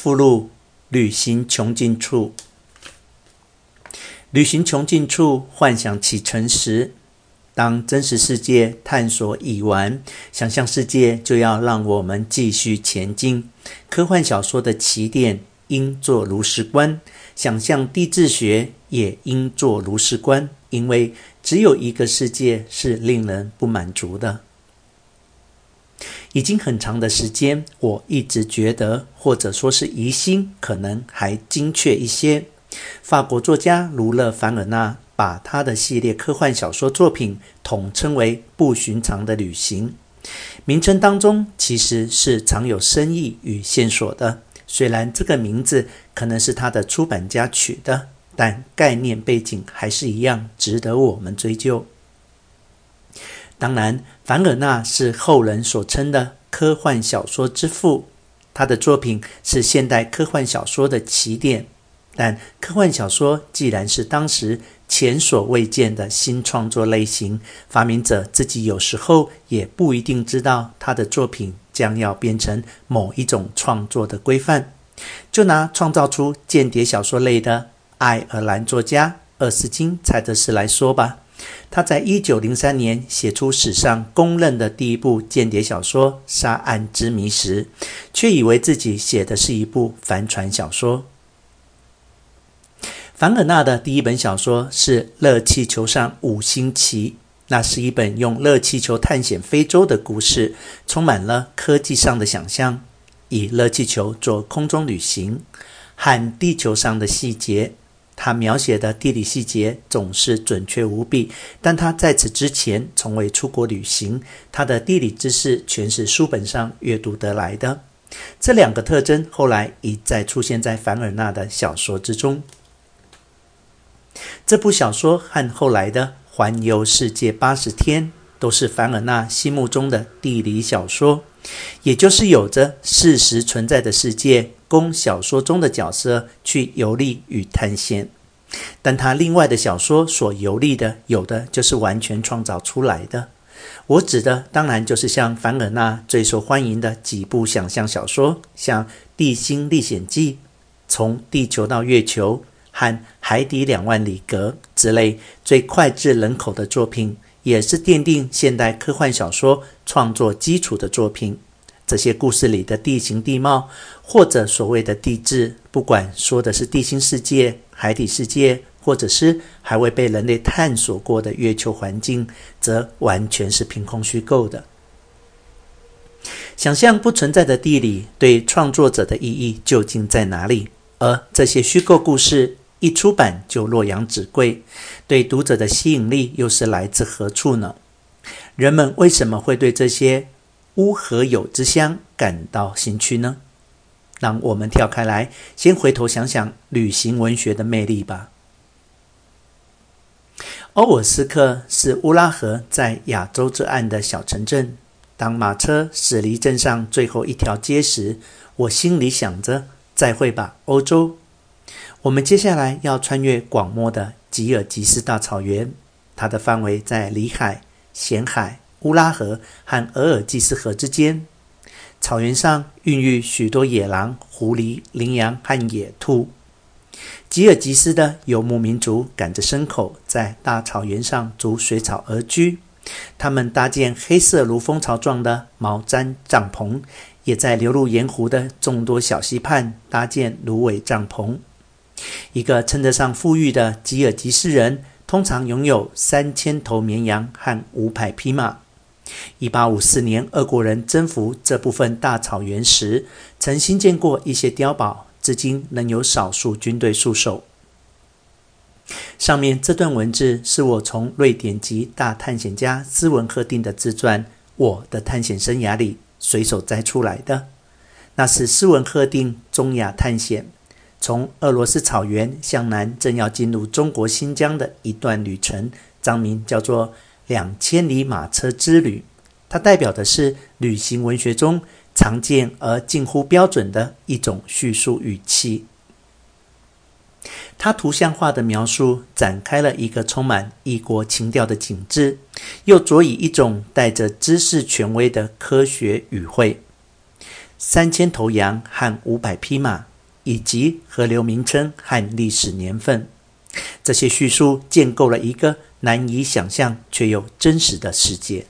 附录：旅行穷尽处。旅行穷尽处，幻想启程时，当真实世界探索已完，想象世界就要让我们继续前进。科幻小说的起点应作如是观，想象地质学也应作如是观，因为只有一个世界是令人不满足的。已经很长的时间，我一直觉得，或者说是疑心，可能还精确一些。法国作家卢勒·凡尔纳把他的系列科幻小说作品统称为《不寻常的旅行》，名称当中其实是藏有深意与线索的。虽然这个名字可能是他的出版家取的，但概念背景还是一样，值得我们追究。当然，凡尔纳是后人所称的科幻小说之父，他的作品是现代科幻小说的起点。但科幻小说既然是当时前所未见的新创作类型，发明者自己有时候也不一定知道他的作品将要变成某一种创作的规范。就拿创造出间谍小说类的爱尔兰作家厄斯金·柴德斯来说吧。他在一九零三年写出史上公认的第一部间谍小说《杀案之谜》时，却以为自己写的是一部帆船小说。凡尔纳的第一本小说是《热气球上五星旗》，那是一本用热气球探险非洲的故事，充满了科技上的想象，以热气球做空中旅行和地球上的细节。他描写的地理细节总是准确无比，但他在此之前从未出国旅行，他的地理知识全是书本上阅读得来的。这两个特征后来一再出现在凡尔纳的小说之中。这部小说和后来的《环游世界八十天》都是凡尔纳心目中的地理小说，也就是有着事实存在的世界。供小说中的角色去游历与探险，但他另外的小说所游历的，有的就是完全创造出来的。我指的当然就是像凡尔纳最受欢迎的几部想象小说，像《地心历险记》、《从地球到月球》和《海底两万里格》之类最脍炙人口的作品，也是奠定现代科幻小说创作基础的作品。这些故事里的地形地貌，或者所谓的地质，不管说的是地心世界、海底世界，或者是还未被人类探索过的月球环境，则完全是凭空虚构的。想象不存在的地理对创作者的意义究竟在哪里？而这些虚构故事一出版就洛阳纸贵，对读者的吸引力又是来自何处呢？人们为什么会对这些乌合有之乡感到兴趣呢？让我们跳开来，先回头想想旅行文学的魅力吧。欧尔斯克是乌拉河在亚洲之岸的小城镇。当马车驶离镇上最后一条街时，我心里想着：再会吧，欧洲。我们接下来要穿越广袤的吉尔吉斯大草原，它的范围在里海、咸海。乌拉河和额尔济斯河之间，草原上孕育许多野狼、狐狸、羚羊和野兔。吉尔吉斯的游牧民族赶着牲口在大草原上逐水草而居，他们搭建黑色如蜂巢状的毛毡帐篷，也在流入盐湖的众多小溪畔搭建芦苇帐篷。一个称得上富裕的吉尔吉斯人，通常拥有三千头绵羊和五百匹马。一八五四年，俄国人征服这部分大草原时，曾兴建过一些碉堡，至今仍有少数军队戍守。上面这段文字是我从瑞典籍大探险家斯文赫定的自传《我的探险生涯》里随手摘出来的。那是斯文赫定中亚探险，从俄罗斯草原向南，正要进入中国新疆的一段旅程，章名叫做。两千里马车之旅，它代表的是旅行文学中常见而近乎标准的一种叙述语气。它图像化的描述展开了一个充满异国情调的景致，又佐以一种带着知识权威的科学语汇。三千头羊和五百匹马，以及河流名称和历史年份。这些叙述建构了一个难以想象却又真实的世界。